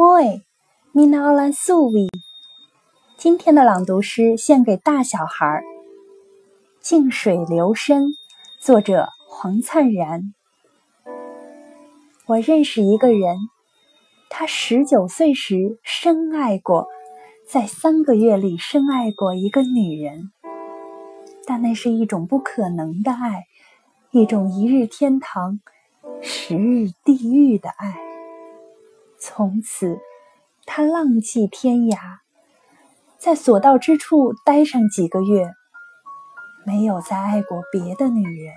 Moi, mina olan suvi。今天的朗读诗献给大小孩儿。静水流深，作者黄灿然。我认识一个人，他十九岁时深爱过，在三个月里深爱过一个女人，但那是一种不可能的爱，一种一日天堂，十日地狱的爱。从此，他浪迹天涯，在所到之处待上几个月，没有再爱过别的女人，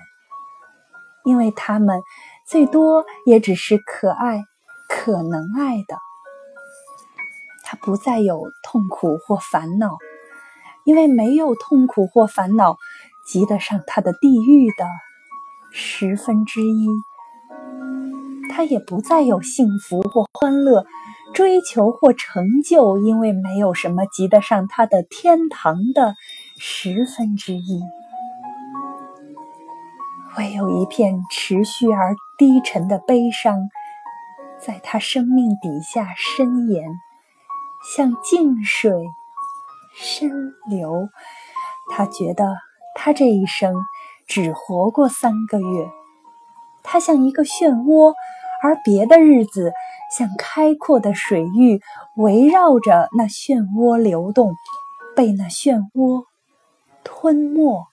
因为他们最多也只是可爱、可能爱的。他不再有痛苦或烦恼，因为没有痛苦或烦恼及得上他的地狱的十分之一。他也不再有幸福或欢乐，追求或成就，因为没有什么及得上他的天堂的十分之一。唯有一片持续而低沉的悲伤，在他生命底下伸延，像静水深流。他觉得他这一生只活过三个月，他像一个漩涡。而别的日子，像开阔的水域，围绕着那漩涡流动，被那漩涡吞没。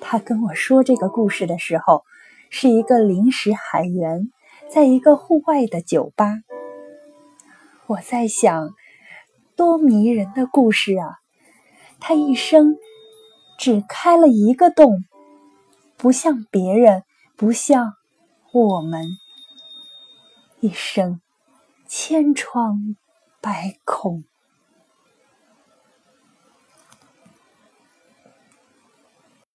他跟我说这个故事的时候，是一个临时海员，在一个户外的酒吧。我在想，多迷人的故事啊！他一生只开了一个洞，不像别人，不像。我们一生千疮百孔。